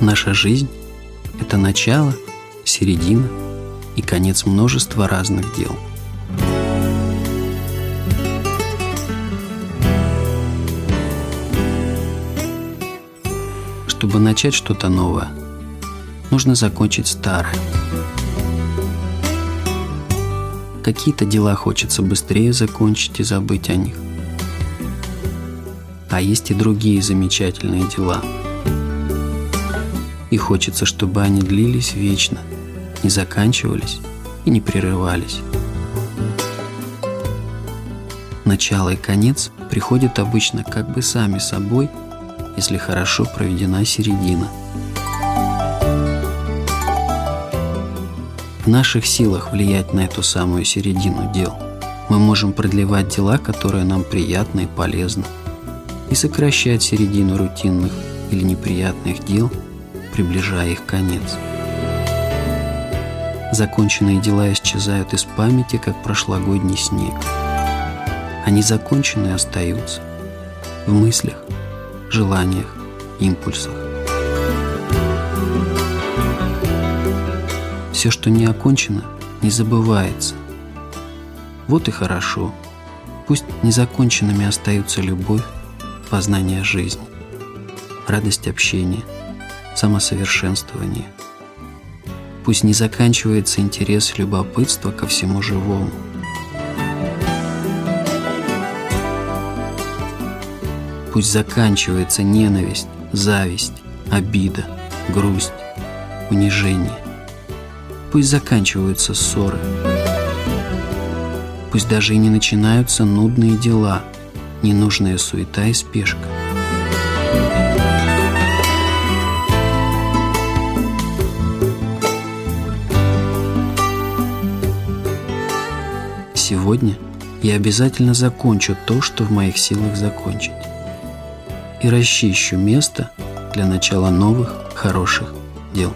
Наша жизнь – это начало, середина и конец множества разных дел. Чтобы начать что-то новое, нужно закончить старое. Какие-то дела хочется быстрее закончить и забыть о них. А есть и другие замечательные дела – и хочется, чтобы они длились вечно, не заканчивались и не прерывались. Начало и конец приходят обычно как бы сами собой, если хорошо проведена середина. В наших силах влиять на эту самую середину дел. Мы можем продлевать дела, которые нам приятны и полезны, и сокращать середину рутинных или неприятных дел – приближая их конец. Законченные дела исчезают из памяти, как прошлогодний снег. Они законченные остаются в мыслях, желаниях, импульсах. Все, что не окончено, не забывается. Вот и хорошо. Пусть незаконченными остаются любовь, познание жизни, радость общения – самосовершенствование. Пусть не заканчивается интерес и любопытство ко всему живому. Пусть заканчивается ненависть, зависть, обида, грусть, унижение. Пусть заканчиваются ссоры. Пусть даже и не начинаются нудные дела, ненужная суета и спешка. Сегодня я обязательно закончу то, что в моих силах закончить. И расчищу место для начала новых, хороших дел.